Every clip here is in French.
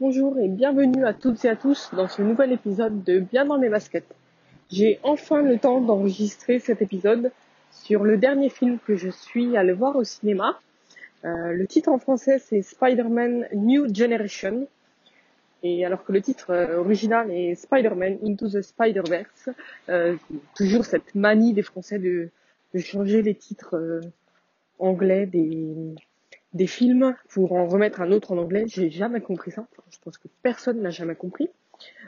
Bonjour et bienvenue à toutes et à tous dans ce nouvel épisode de Bien dans mes baskets. J'ai enfin le temps d'enregistrer cet épisode sur le dernier film que je suis allé voir au cinéma. Euh, le titre en français c'est Spider-Man New Generation. Et alors que le titre euh, original est Spider-Man Into the Spider-Verse, euh, toujours cette manie des Français de, changer les titres anglais des, des films pour en remettre un autre en anglais. J'ai jamais compris ça. je pense que personne n'a jamais compris.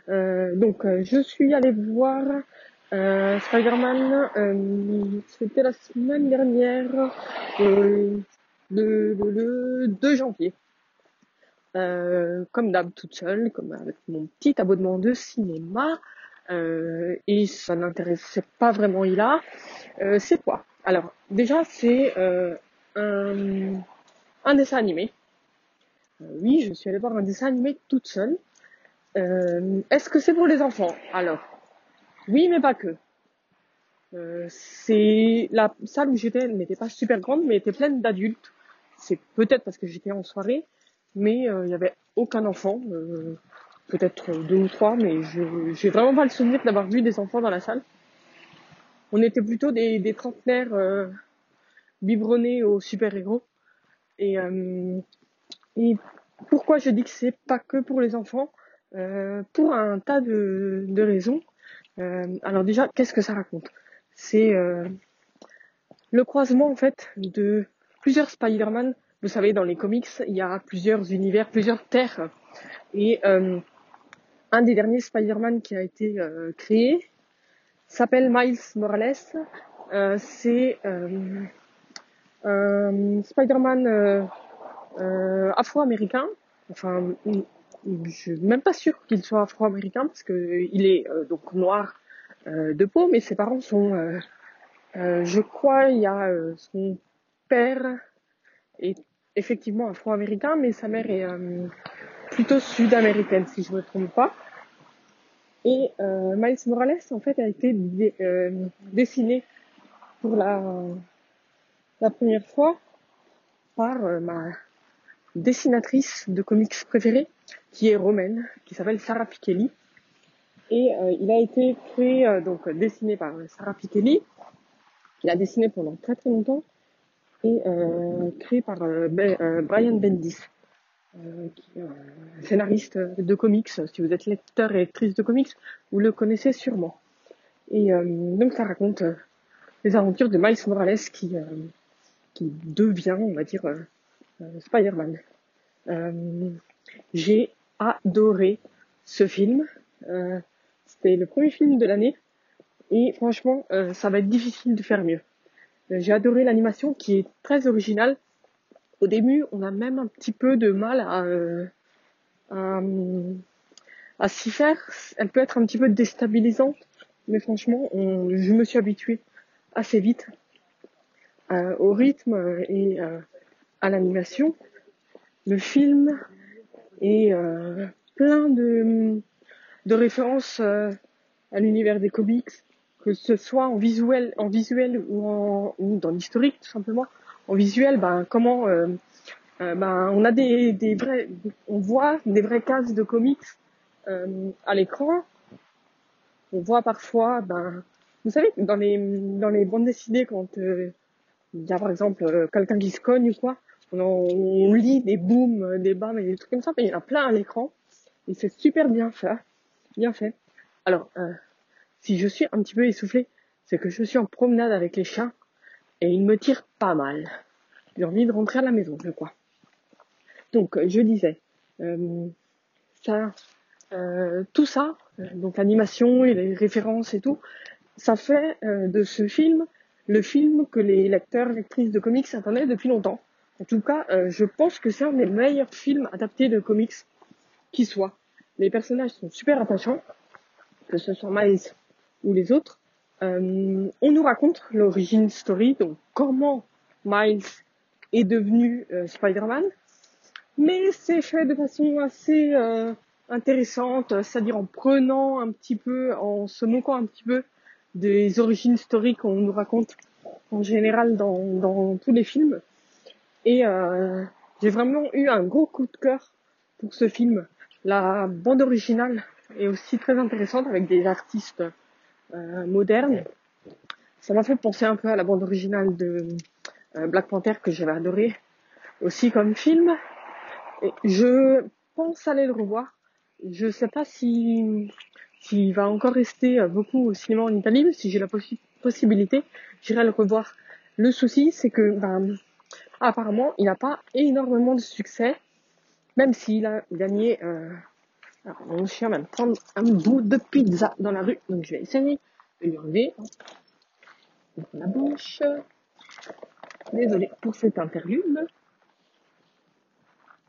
Euh, donc, euh, je suis allée voir euh, Spider-Man. C'était la semaine dernière, le, le, le 2 janvier. comme d'hab, toute seule, comme avec mon petit abonnement de cinéma. et ça n'intéressait pas vraiment Ila. c'est quoi? Alors, déjà, c'est un un dessin animé. Euh, oui, je suis allée voir un dessin animé toute seule. Euh, Est-ce que c'est pour les enfants Alors, oui, mais pas que. Euh, c'est la salle où j'étais n'était pas super grande, mais était pleine d'adultes. C'est peut-être parce que j'étais en soirée, mais il n'y avait aucun enfant. Peut-être deux ou trois, mais je j'ai vraiment pas le souvenir d'avoir vu des enfants dans la salle. On était plutôt des, des trentenaires biberonnés aux super-héros. Et, euh, et pourquoi je dis que c'est pas que pour les enfants euh, Pour un tas de, raisons. Euh, alors déjà, qu'est-ce que ça raconte? C'est le croisement en fait de plusieurs Spider-Man. Vous savez, dans les comics, il y a plusieurs univers, plusieurs terres. Et un des derniers Spider-Man qui a été créé s'appelle Miles Morales. c'est Spider-Man euh, euh, afro-américain. Enfin, je suis même pas sûre qu'il soit afro-américain parce que il est euh, donc noir de peau, mais ses parents sont, je crois, il y a son père est effectivement afro-américain, mais sa mère est plutôt sud-américaine si je me trompe pas. Et euh, Miles Morales en fait a été dessiné pour la la première fois par euh, ma dessinatrice de comics préférée, qui est romaine, qui s'appelle Sarah Pichelli. Et euh, il a été créé, euh, donc dessiné par Sarah Pichelli, qu'il a dessiné pendant très très longtemps, et créé par Brian Bendis, qui est scénariste de comics. Si vous êtes lecteur et lectrice de comics, vous le connaissez sûrement. Et donc ça raconte les aventures de Miles Morales qui qui devient, on va dire, euh, euh, Spider-Man. Euh, j'ai adoré ce film. C'était le premier film de l'année et franchement, ça va être difficile de faire mieux. J'ai adoré l'animation qui est très originale. Au début, on a même un petit peu de mal à, à, à s'y faire. Elle peut être un petit peu déstabilisante, mais franchement, je me suis habituée assez vite euh, au rythme et euh, à l'animation. Le film est euh, plein de, de références à l'univers des comics, que ce soit en visuel, en visuel ou, en, ou dans l'historique tout simplement. En visuel, ben comment ben on a des, des vrais, on voit des vraies cases de comics à l'écran. On voit parfois, ben vous savez, dans les dans les bandes dessinées quand il y a par exemple euh, quelqu'un qui se cogne ou quoi, on, on lit des booms, euh, des bams et des trucs comme ça, mais il y en a plein à l'écran. Et c'est super bien fait. Bien fait. Alors, euh, si je suis un petit peu essoufflé, c'est que je suis en promenade avec les chiens et ils me tirent pas mal. J'ai envie de rentrer à la maison, je crois. Donc, je disais, euh, ça, euh, tout ça, donc l'animation et les références et tout, ça fait de ce film le film que les lecteurs lectrices de comics attendaient depuis longtemps. En tout cas, euh, je pense que c'est un des meilleurs films adaptés de comics qui soit. Les personnages sont super attachants, que ce soit Miles ou les autres. Euh, on nous raconte l'origine story, donc comment Miles est devenu euh, Spider-Man, mais c'est fait de façon assez intéressante, c'est-à-dire en prenant un petit peu, en se moquant un petit peu des origines historiques qu'on nous raconte en général dans, dans tous les films. Et euh, j'ai vraiment eu un gros coup de cœur pour ce film. la bande originale est aussi très intéressante avec des artistes euh, modernes. Ça m'a fait penser un peu à la bande originale de euh, Black Panther que j'avais adoré aussi comme film. Et je pense aller le revoir. Je sais pas si s'il va encore rester euh, beaucoup au cinéma en Italie, mais si j'ai la possibilité, j'irai le revoir. Le souci, c'est que ben, apparemment, il n'a pas énormément de succès, même s'il a gagné. Euh... Alors, mon chien va me prendre un bout de pizza dans la rue, donc je vais essayer de lui enlever la bouche. Désolé pour cette interlude.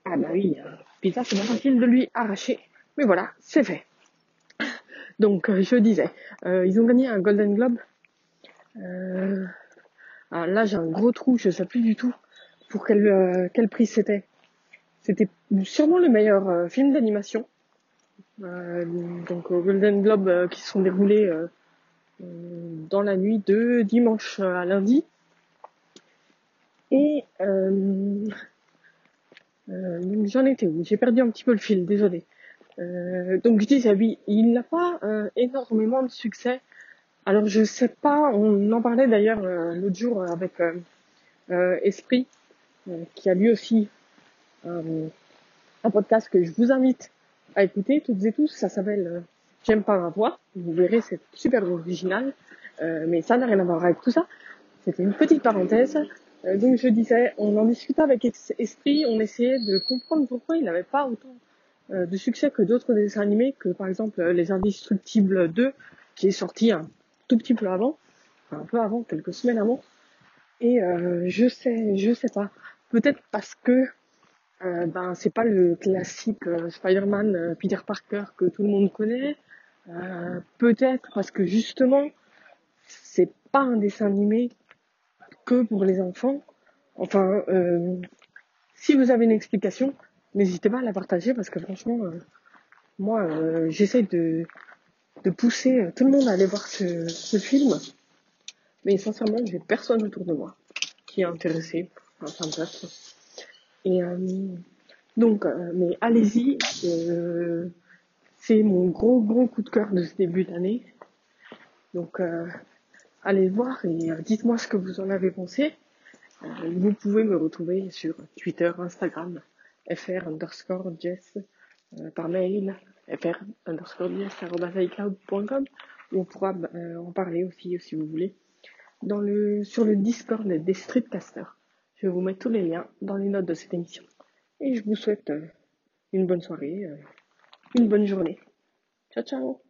Ah bah oui, euh, pizza, c'est pas facile de lui arracher. Mais voilà, c'est fait. Donc, euh, je disais, euh, ils ont gagné un Golden Globe. Euh, alors là, j'ai un gros trou, je sais plus du tout pour quel, euh, quel prix c'était. C'était sûrement le meilleur euh, film d'animation. Euh, donc Golden Globe qui se sont déroulés dans la nuit de dimanche à lundi. Et j'en étais où? J'ai perdu un petit peu le fil, désolé. Donc je disais oui, il n'a pas énormément de succès alors je sais pas, on en parlait d'ailleurs euh, l'autre jour avec euh, euh, Esprit, qui a lui aussi un podcast que je vous invite à écouter toutes et tous. Ça s'appelle J'aime pas ma voix. Vous verrez, c'est super original, mais ça n'a rien à voir avec tout ça. C'était une petite parenthèse. donc je disais, on en discutait avec Esprit, on essayait de comprendre pourquoi il n'avait pas autant de succès que d'autres dessins animés, que par exemple Les Indestructibles 2, qui est sorti un tout petit peu avant, un peu avant, quelques semaines avant. Et euh, je sais, je sais pas. Peut-être parce que euh, ben c'est pas le classique euh, Spider-Man euh, Peter Parker que tout le monde connaît. Euh, peut-être parce que justement c'est pas un dessin animé que pour les enfants. Enfin, si vous avez une explication, n'hésitez pas à la partager parce que franchement, moi, j'essaie de pousser euh, tout le monde à aller voir ce, ce film. Mais sincèrement, j'ai personne autour de moi qui est intéressé. Enfin bref. Et euh, donc, euh, mais allez-y. Euh, c'est mon gros gros coup de cœur de ce début d'année. Donc, allez voir et dites-moi ce que vous en avez pensé. vous pouvez me retrouver sur Twitter, Instagram, fr underscore jess, par mail, fr underscore où on pourra euh, en parler aussi si vous voulez dans le sur le Discord des Streetcasters. Je vais vous mettre tous les liens dans les notes de cette émission. Et je vous souhaite euh, une bonne soirée, euh, une bonne journée. Ciao ciao